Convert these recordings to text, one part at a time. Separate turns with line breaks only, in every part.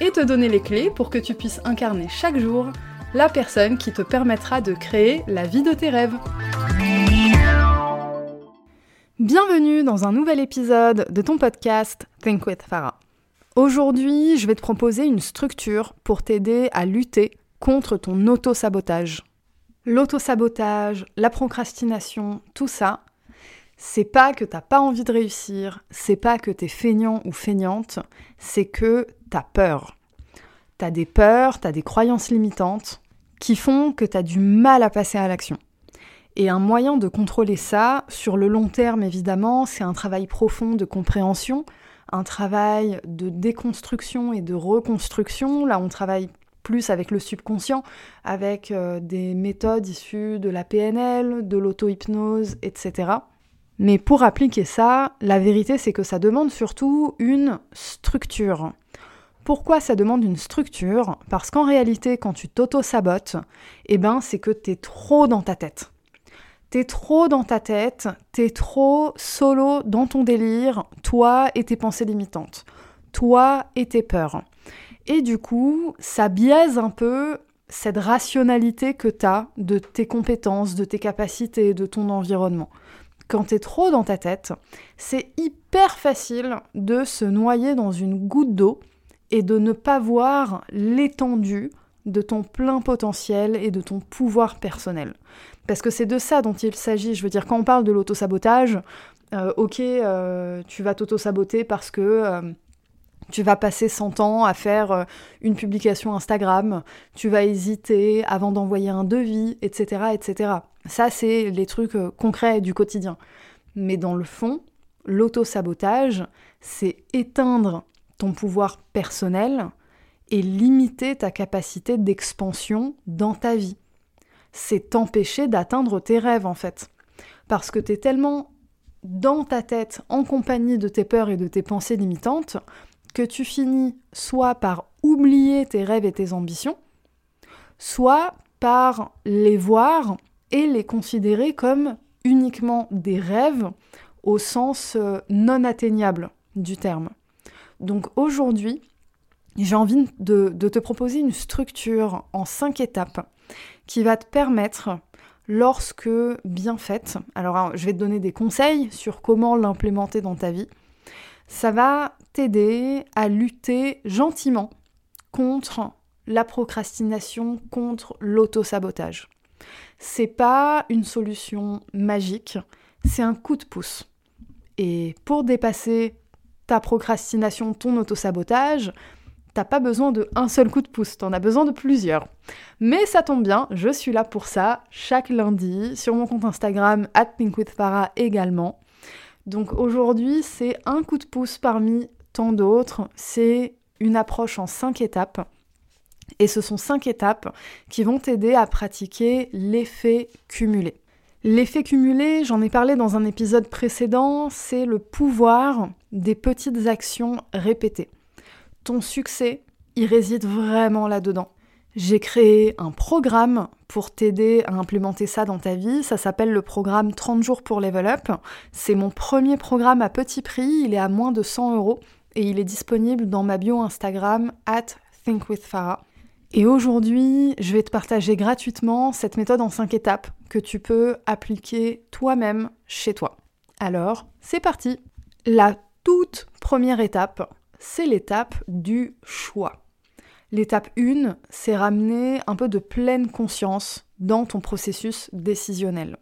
et te donner les clés pour que tu puisses incarner chaque jour la personne qui te permettra de créer la vie de tes rêves. Bienvenue dans un nouvel épisode de ton podcast Think with Farah. Aujourd'hui, je vais te proposer une structure pour t'aider à lutter contre ton auto-sabotage. L'auto-sabotage, la procrastination, tout ça, c'est pas que t'as pas envie de réussir, c'est pas que t'es feignant ou feignante, c'est que t'as peur. T'as des peurs, t'as des croyances limitantes qui font que t'as du mal à passer à l'action. Et un moyen de contrôler ça, sur le long terme évidemment, c'est un travail profond de compréhension, un travail de déconstruction et de reconstruction. Là, on travaille plus avec le subconscient, avec euh, des méthodes issues de la PNL, de l'auto-hypnose, etc. Mais pour appliquer ça, la vérité c'est que ça demande surtout une structure. Pourquoi ça demande une structure? Parce qu'en réalité, quand tu t'auto-sabotes, eh ben, c'est que t'es trop dans ta tête. T'es trop dans ta tête, t'es trop solo dans ton délire, toi et tes pensées limitantes, toi et tes peurs. Et du coup, ça biaise un peu cette rationalité que t'as de tes compétences, de tes capacités, de ton environnement. Quand t'es trop dans ta tête, c'est hyper facile de se noyer dans une goutte d'eau et de ne pas voir l'étendue de ton plein potentiel et de ton pouvoir personnel. Parce que c'est de ça dont il s'agit. Je veux dire, quand on parle de l'autosabotage, euh, ok, euh, tu vas t'auto-saboter parce que euh, tu vas passer 100 ans à faire une publication Instagram, tu vas hésiter avant d'envoyer un devis, etc. etc. Ça, c'est les trucs concrets du quotidien. Mais dans le fond, l'auto-sabotage, c'est éteindre ton pouvoir personnel et limiter ta capacité d'expansion dans ta vie c'est t'empêcher d'atteindre tes rêves en fait. Parce que tu es tellement dans ta tête, en compagnie de tes peurs et de tes pensées limitantes, que tu finis soit par oublier tes rêves et tes ambitions, soit par les voir et les considérer comme uniquement des rêves au sens euh, non atteignable du terme. Donc aujourd'hui, j'ai envie de, te proposer une structure en cinq étapes qui va te permettre, lorsque bien faite, alors hein, je vais te donner des conseils sur comment l'implémenter dans ta vie, ça va t'aider à lutter gentiment contre la procrastination, contre l'auto-sabotage. C'est pas une solution magique, c'est un coup de pouce. Et pour dépasser ta procrastination, ton auto-sabotage, t'as pas besoin de un seul coup de pouce, t'en as besoin de plusieurs. Mais ça tombe bien, je suis là pour ça chaque lundi sur mon compte Instagram @pinkwithfara également. Donc aujourd'hui, c'est un coup de pouce parmi tant d'autres, c'est une approche en cinq étapes. Et ce sont cinq étapes qui vont t'aider à pratiquer l'effet cumulé. L'effet cumulé, j'en ai parlé dans un épisode précédent, c'est le pouvoir des petites actions répétées ton succès, il réside vraiment là-dedans. J'ai créé un programme pour t'aider à implémenter ça dans ta vie. Ça s'appelle le programme 30 jours pour Level Up. C'est mon premier programme à petit prix. Il est à moins de 100 euros et il est disponible dans ma bio Instagram at thinkwithfarah. Et aujourd'hui, je vais te partager gratuitement cette méthode en 5 étapes que tu peux appliquer toi-même chez toi. Alors, c'est parti La toute première étape, c'est l'étape du choix. L'étape 1, c'est ramener un peu de pleine conscience dans ton processus décisionnel.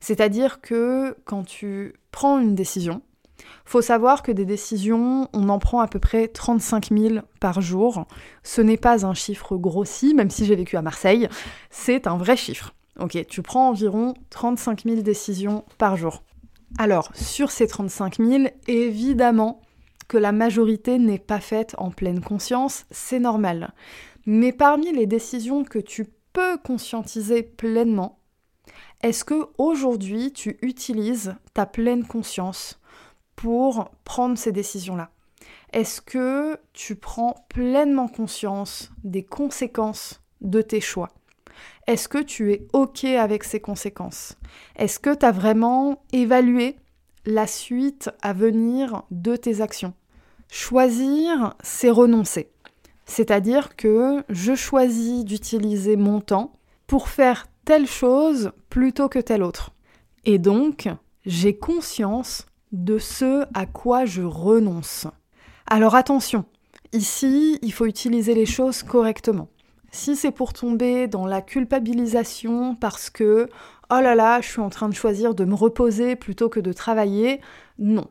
C'est-à-dire que quand tu prends une décision, faut savoir que des décisions, on en prend à peu près 35 000 par jour. Ce n'est pas un chiffre grossi, même si j'ai vécu à Marseille, c'est un vrai chiffre. Ok, tu prends environ 35 000 décisions par jour. Alors, sur ces 35 000, évidemment, que la majorité n'est pas faite en pleine conscience, c'est normal. Mais parmi les décisions que tu peux conscientiser pleinement, est-ce que aujourd'hui tu utilises ta pleine conscience pour prendre ces décisions-là Est-ce que tu prends pleinement conscience des conséquences de tes choix? Est-ce que tu es OK avec ces conséquences? Est-ce que tu as vraiment évalué la suite à venir de tes actions? Choisir, c'est renoncer. C'est-à-dire que je choisis d'utiliser mon temps pour faire telle chose plutôt que telle autre. Et donc, j'ai conscience de ce à quoi je renonce. Alors attention, ici, il faut utiliser les choses correctement. Si c'est pour tomber dans la culpabilisation parce que oh là là, je suis en train de choisir de me reposer plutôt que de travailler, non.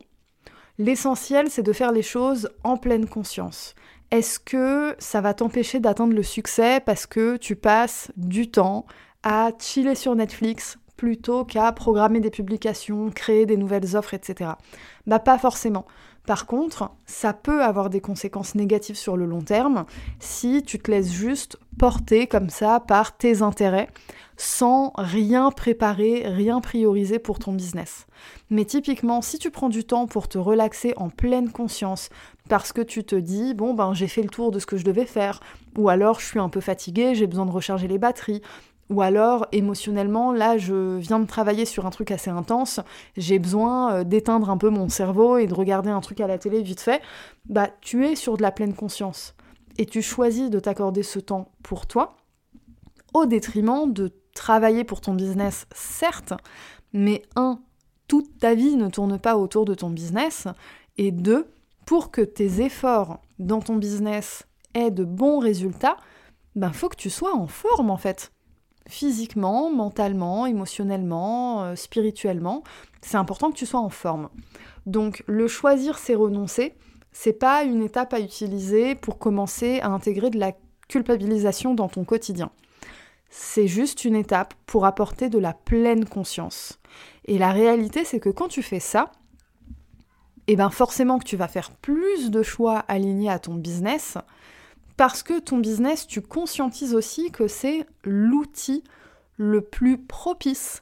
L'essentiel, c'est de faire les choses en pleine conscience. Est-ce que ça va t'empêcher d'atteindre le succès parce que tu passes du temps à chiller sur Netflix plutôt qu'à programmer des publications, créer des nouvelles offres, etc. Bah pas forcément. Par contre, ça peut avoir des conséquences négatives sur le long terme si tu te laisses juste porter comme ça par tes intérêts sans rien préparer, rien prioriser pour ton business. Mais typiquement, si tu prends du temps pour te relaxer en pleine conscience, parce que tu te dis, bon ben j'ai fait le tour de ce que je devais faire, ou alors je suis un peu fatigué, j'ai besoin de recharger les batteries, ou alors, émotionnellement, là, je viens de travailler sur un truc assez intense, j'ai besoin euh, d'éteindre un peu mon cerveau et de regarder un truc à la télé vite fait. Bah, tu es sur de la pleine conscience. Et tu choisis de t'accorder ce temps pour toi, au détriment de travailler pour ton business, certes, mais un, toute ta vie ne tourne pas autour de ton business, et deux, pour que tes efforts dans ton business aient de bons résultats, ben faut que tu sois en forme en fait physiquement, mentalement, émotionnellement, euh, spirituellement. C'est important que tu sois en forme. Donc le choisir, c'est renoncer. C'est pas une étape à utiliser pour commencer à intégrer de la culpabilisation dans ton quotidien. C'est juste une étape pour apporter de la pleine conscience. Et la réalité, c'est que quand tu fais ça, eh ben forcément que tu vas faire plus de choix alignés à ton business, parce que ton business, tu conscientises aussi que c'est l'outil le plus propice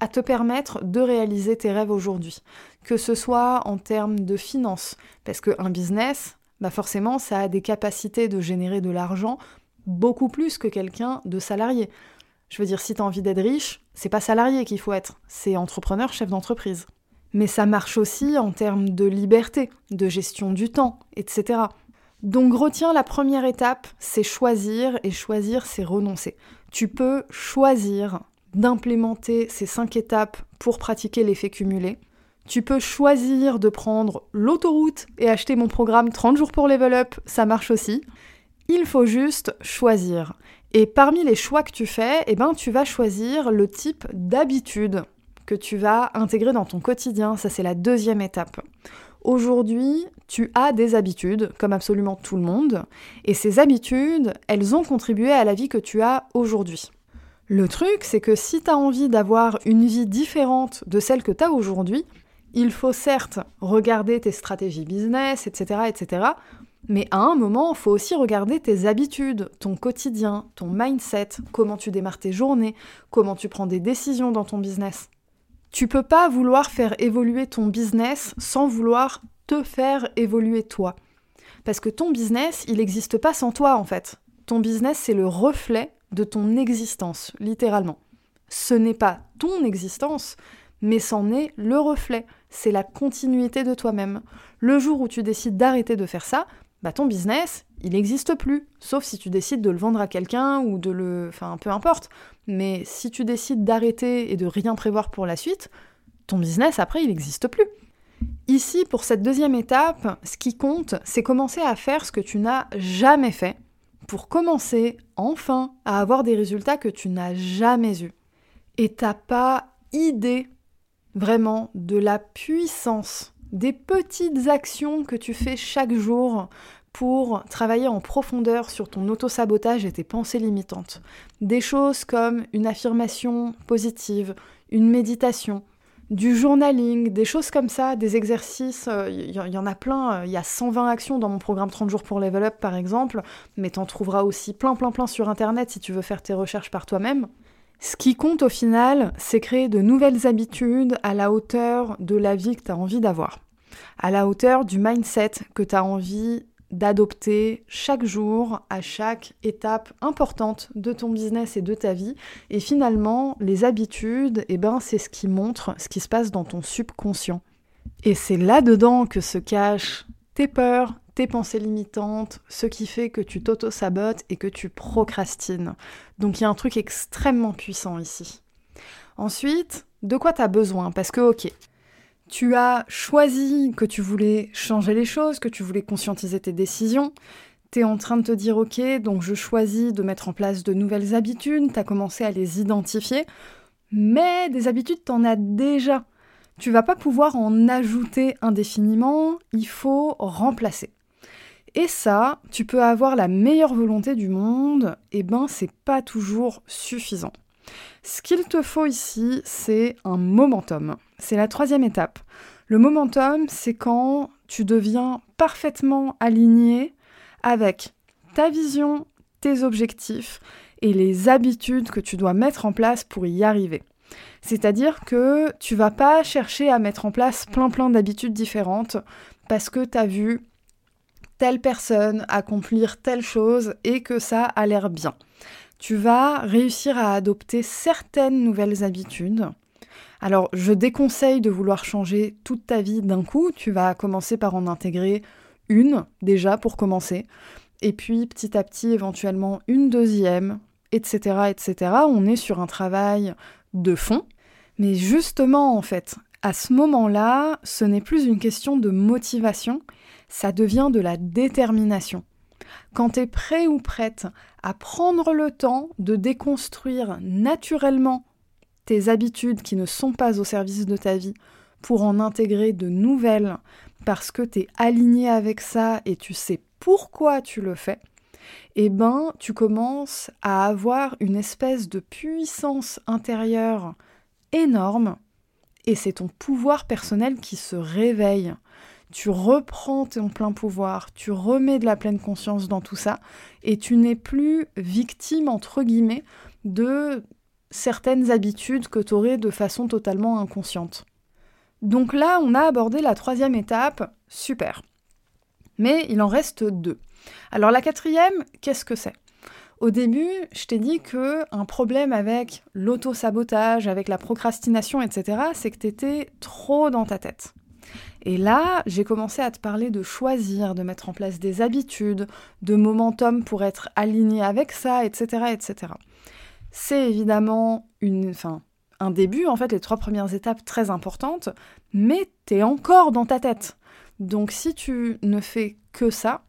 à te permettre de réaliser tes rêves aujourd'hui. Que ce soit en termes de finances, parce qu'un business, bah forcément, ça a des capacités de générer de l'argent beaucoup plus que quelqu'un de salarié. Je veux dire, si tu as envie d'être riche, c'est pas salarié qu'il faut être, c'est entrepreneur, chef d'entreprise. Mais ça marche aussi en termes de liberté, de gestion du temps, etc. Donc retiens la première étape, c'est choisir, et choisir, c'est renoncer. Tu peux choisir d'implémenter ces cinq étapes pour pratiquer l'effet cumulé. Tu peux choisir de prendre l'autoroute et acheter mon programme 30 jours pour level up, ça marche aussi. Il faut juste choisir. Et parmi les choix que tu fais, eh ben, tu vas choisir le type d'habitude que tu vas intégrer dans ton quotidien. Ça, c'est la deuxième étape. Aujourd'hui, tu as des habitudes, comme absolument tout le monde, et ces habitudes, elles ont contribué à la vie que tu as aujourd'hui. Le truc, c'est que si tu as envie d'avoir une vie différente de celle que tu as aujourd'hui, il faut certes regarder tes stratégies business, etc., etc., mais à un moment, il faut aussi regarder tes habitudes, ton quotidien, ton mindset, comment tu démarres tes journées, comment tu prends des décisions dans ton business. Tu peux pas vouloir faire évoluer ton business sans vouloir te faire évoluer toi. Parce que ton business, il n'existe pas sans toi en fait. Ton business, c'est le reflet de ton existence, littéralement. Ce n'est pas ton existence, mais c'en est le reflet. C'est la continuité de toi-même. Le jour où tu décides d'arrêter de faire ça, bah ton business, il n'existe plus. Sauf si tu décides de le vendre à quelqu'un ou de le... Enfin, peu importe. Mais si tu décides d'arrêter et de rien prévoir pour la suite, ton business, après, il n'existe plus. Ici, pour cette deuxième étape, ce qui compte, c'est commencer à faire ce que tu n'as jamais fait pour commencer, enfin, à avoir des résultats que tu n'as jamais eus. Et t'as pas idée vraiment de la puissance des petites actions que tu fais chaque jour pour travailler en profondeur sur ton auto-sabotage et tes pensées limitantes. Des choses comme une affirmation positive, une méditation, du journaling, des choses comme ça, des exercices, il euh, y, en a plein, il y a 120 actions dans mon programme 30 jours pour level up par exemple, mais t'en trouveras aussi plein plein plein sur internet si tu veux faire tes recherches par toi-même. Ce qui compte au final, c'est créer de nouvelles habitudes à la hauteur de la vie que tu as envie d'avoir, à la hauteur du mindset que tu as envie d'adopter chaque jour, à chaque étape importante de ton business et de ta vie. Et finalement, les habitudes, eh ben, c'est ce qui montre ce qui se passe dans ton subconscient. Et c'est là-dedans que se cachent tes peurs, tes pensées limitantes, ce qui fait que tu t'auto-sabotes et que tu procrastines. Donc il y a un truc extrêmement puissant ici. Ensuite, de quoi tu as besoin? Parce que, ok, tu as choisi que tu voulais changer les choses, que tu voulais conscientiser tes décisions. Tu es en train de te dire ok, donc je choisis de mettre en place de nouvelles habitudes, tu as commencé à les identifier, mais des habitudes, tu en as déjà. Tu vas pas pouvoir en ajouter indéfiniment, il faut remplacer. Et ça, tu peux avoir la meilleure volonté du monde, et eh ben c'est pas toujours suffisant. Ce qu'il te faut ici, c'est un momentum. C'est la troisième étape. Le momentum, c'est quand tu deviens parfaitement aligné avec ta vision, tes objectifs et les habitudes que tu dois mettre en place pour y arriver. C'est-à-dire que tu vas pas chercher à mettre en place plein plein d'habitudes différentes parce que tu as vu telle personne accomplir telle chose et que ça a l'air bien tu vas réussir à adopter certaines nouvelles habitudes. Alors, je déconseille de vouloir changer toute ta vie d'un coup. Tu vas commencer par en intégrer une, déjà, pour commencer. Et puis, petit à petit, éventuellement, une deuxième, etc., etc. On est sur un travail de fond. Mais justement, en fait, à ce moment-là, ce n'est plus une question de motivation, ça devient de la détermination quand tu es prêt ou prête à prendre le temps de déconstruire naturellement tes habitudes qui ne sont pas au service de ta vie pour en intégrer de nouvelles parce que tu es aligné avec ça et tu sais pourquoi tu le fais, eh ben tu commences à avoir une espèce de puissance intérieure énorme et c'est ton pouvoir personnel qui se réveille tu reprends ton plein pouvoir, tu remets de la pleine conscience dans tout ça, et tu n'es plus victime, entre guillemets, de certaines habitudes que tu aurais de façon totalement inconsciente. Donc là, on a abordé la troisième étape, super. Mais il en reste deux. Alors la quatrième, qu'est-ce que c'est? Au début, je t'ai dit que un problème avec l'auto-sabotage, avec la procrastination, etc., c'est que tu étais trop dans ta tête. Et là, j'ai commencé à te parler de choisir, de mettre en place des habitudes, de momentum pour être aligné avec ça, etc. etc. C'est évidemment une, un début, en fait, les trois premières étapes très importantes, mais t'es encore dans ta tête. Donc si tu ne fais que ça,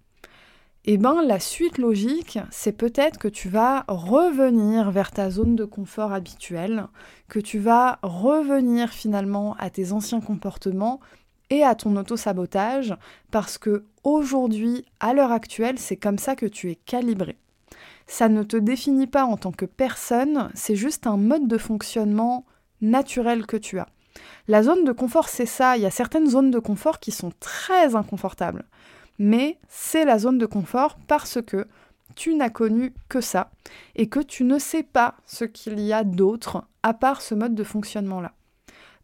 eh ben la suite logique, c'est peut-être que tu vas revenir vers ta zone de confort habituelle, que tu vas revenir finalement à tes anciens comportements et à ton auto-sabotage parce que aujourd'hui, à l'heure actuelle, c'est comme ça que tu es calibré. Ça ne te définit pas en tant que personne, c'est juste un mode de fonctionnement naturel que tu as. La zone de confort, c'est ça. Il y a certaines zones de confort qui sont très inconfortables. Mais c'est la zone de confort parce que tu n'as connu que ça et que tu ne sais pas ce qu'il y a d'autre à part ce mode de fonctionnement-là.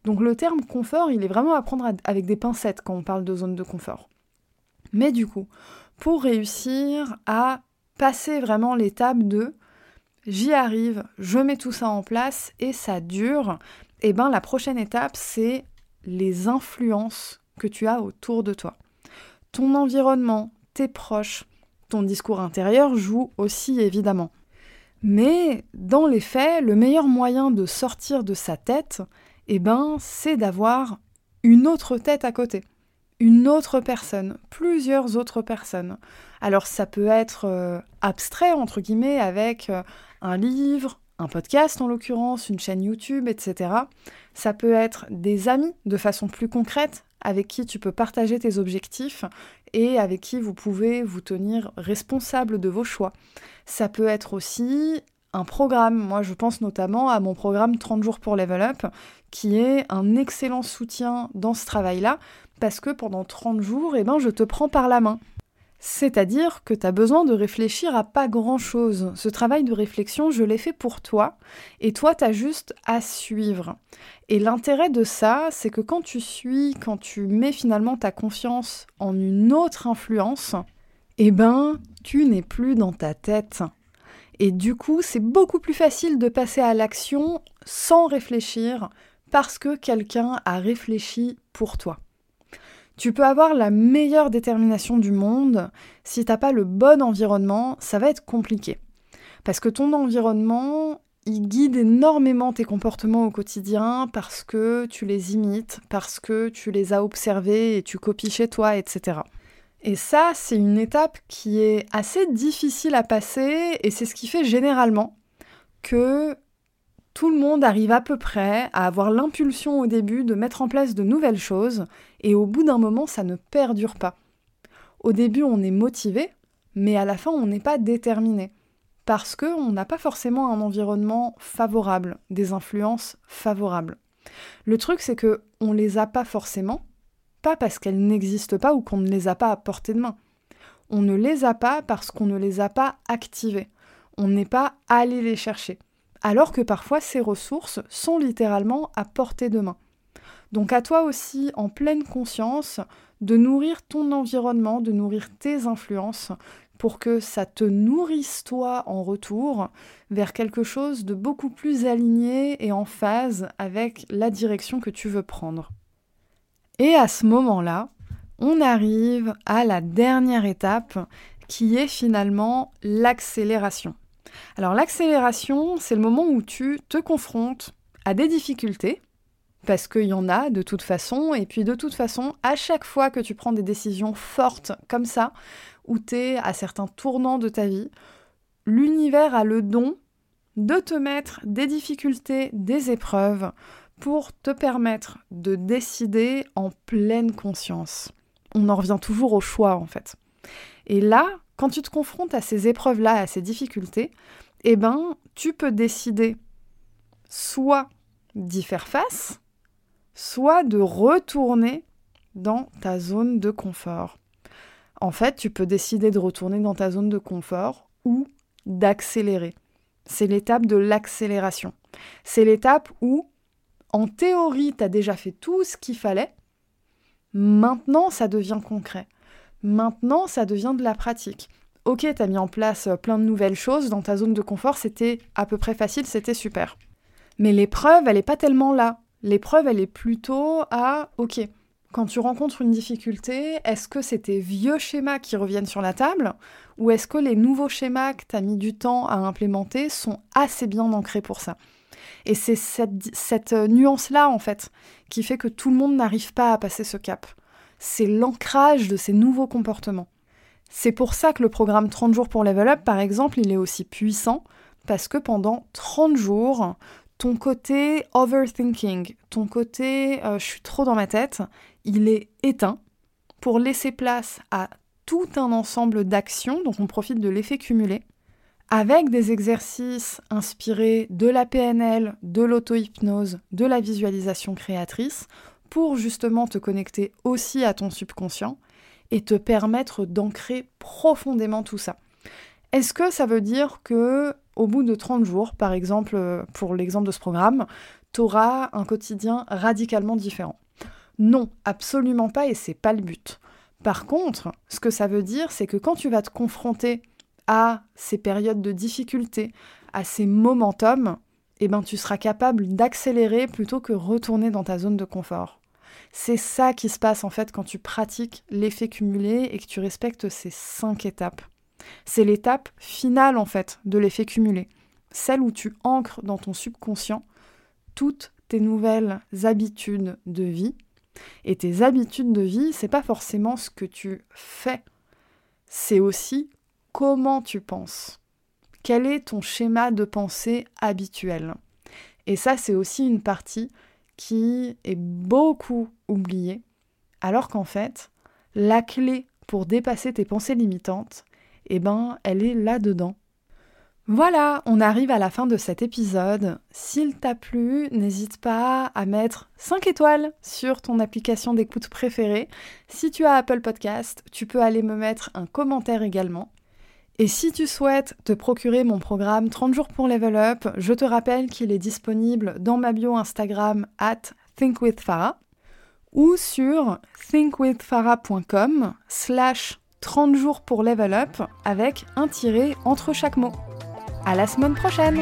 Donc le terme confort, il est vraiment à prendre avec des pincettes quand on parle de zone de confort. Mais du coup, pour réussir à passer vraiment l'étape de j'y arrive, je mets tout ça en place et ça dure, eh ben la prochaine étape c'est les influences que tu as autour de toi. Ton environnement, tes proches, ton discours intérieur joue aussi évidemment. Mais dans les faits, le meilleur moyen de sortir de sa tête, eh ben, c'est d'avoir une autre tête à côté, une autre personne, plusieurs autres personnes. Alors ça peut être euh, abstrait, entre guillemets, avec euh, un livre, un podcast en l'occurrence, une chaîne YouTube, etc. Ça peut être des amis de façon plus concrète, avec qui tu peux partager tes objectifs et avec qui vous pouvez vous tenir responsable de vos choix. Ça peut être aussi un programme. Moi, je pense notamment à mon programme 30 jours pour Level Up, qui est un excellent soutien dans ce travail-là, parce que pendant 30 jours, eh ben, je te prends par la main. C'est-à-dire que tu as besoin de réfléchir à pas grand-chose. Ce travail de réflexion, je l'ai fait pour toi, et toi, tu as juste à suivre. Et l'intérêt de ça, c'est que quand tu suis, quand tu mets finalement ta confiance en une autre influence, eh ben, tu n'es plus dans ta tête. Et du coup, c'est beaucoup plus facile de passer à l'action sans réfléchir parce que quelqu'un a réfléchi pour toi. Tu peux avoir la meilleure détermination du monde, si t'as pas le bon environnement, ça va être compliqué. Parce que ton environnement, il guide énormément tes comportements au quotidien parce que tu les imites, parce que tu les as observés et tu copies chez toi, etc. Et ça, c'est une étape qui est assez difficile à passer et c'est ce qui fait généralement que tout le monde arrive à peu près à avoir l'impulsion au début de mettre en place de nouvelles choses, et au bout d'un moment, ça ne perdure pas. Au début, on est motivé, mais à la fin, on n'est pas déterminé, parce qu'on n'a pas forcément un environnement favorable, des influences favorables. Le truc, c'est que on les a pas forcément, pas parce qu'elles n'existent pas ou qu'on ne les a pas à portée de main. On ne les a pas parce qu'on ne les a pas activées. On n'est pas allé les chercher alors que parfois ces ressources sont littéralement à portée de main. Donc à toi aussi, en pleine conscience, de nourrir ton environnement, de nourrir tes influences, pour que ça te nourrisse toi en retour vers quelque chose de beaucoup plus aligné et en phase avec la direction que tu veux prendre. Et à ce moment-là, on arrive à la dernière étape qui est finalement l'accélération. Alors l'accélération, c'est le moment où tu te confrontes à des difficultés, parce qu'il y en a de toute façon, et puis de toute façon, à chaque fois que tu prends des décisions fortes comme ça, où tu es à certains tournants de ta vie, l'univers a le don de te mettre des difficultés, des épreuves, pour te permettre de décider en pleine conscience. On en revient toujours au choix en fait. Et là, quand tu te confrontes à ces épreuves-là, à ces difficultés, eh ben, tu peux décider soit d'y faire face, soit de retourner dans ta zone de confort. En fait, tu peux décider de retourner dans ta zone de confort ou d'accélérer. C'est l'étape de l'accélération. C'est l'étape où, en théorie, tu as déjà fait tout ce qu'il fallait. Maintenant, ça devient concret. Maintenant, ça devient de la pratique. Ok, tu as mis en place euh, plein de nouvelles choses dans ta zone de confort, c'était à peu près facile, c'était super. Mais l'épreuve, elle n'est pas tellement là. L'épreuve, elle est plutôt à, ok, quand tu rencontres une difficulté, est-ce que c'est tes vieux schémas qui reviennent sur la table ou est-ce que les nouveaux schémas que tu as mis du temps à implémenter sont assez bien ancrés pour ça? Et c'est cette, euh, nuance-là, en fait, qui fait que tout le monde n'arrive pas à passer ce cap c'est l'ancrage de ces nouveaux comportements. C'est pour ça que le programme 30 jours pour Level Up, par exemple, il est aussi puissant, parce que pendant 30 jours, ton côté overthinking, ton côté euh, je suis trop dans ma tête, il est éteint pour laisser place à tout un ensemble d'actions, donc on profite de l'effet cumulé, avec des exercices inspirés de la PNL, de l'auto-hypnose, de la visualisation créatrice, pour justement te connecter aussi à ton subconscient et te permettre d'ancrer profondément tout ça. Est-ce que ça veut dire que au bout de 30 jours, par exemple pour l'exemple de ce programme, tu auras un quotidien radicalement différent? Non, absolument pas et c'est pas le but. Par contre, ce que ça veut dire, c'est que quand tu vas te confronter à ces périodes de difficulté, à ces momentum, eh ben tu seras capable d'accélérer plutôt que retourner dans ta zone de confort. C'est ça qui se passe en fait quand tu pratiques l'effet cumulé et que tu respectes ces cinq étapes. C'est l'étape finale en fait de l'effet cumulé, celle où tu ancres dans ton subconscient toutes tes nouvelles habitudes de vie. Et tes habitudes de vie, c'est pas forcément ce que tu fais, c'est aussi comment tu penses? Quel est ton schéma de pensée habituel? Et ça, c'est aussi une partie qui est beaucoup oubliée, alors qu'en fait, la clé pour dépasser tes pensées limitantes, eh ben, elle est là-dedans. Voilà, on arrive à la fin de cet épisode. S'il t'a plu, n'hésite pas à mettre 5 étoiles sur ton application d'écoute préférée. Si tu as Apple Podcast, tu peux aller me mettre un commentaire également. Et si tu souhaites te procurer mon programme 30 jours pour level up, je te rappelle qu'il est disponible dans ma bio Instagram at thinkwithfarah ou sur thinkwithfarah.com slash 30 jours pour level up avec un tiré entre chaque mot. À la semaine prochaine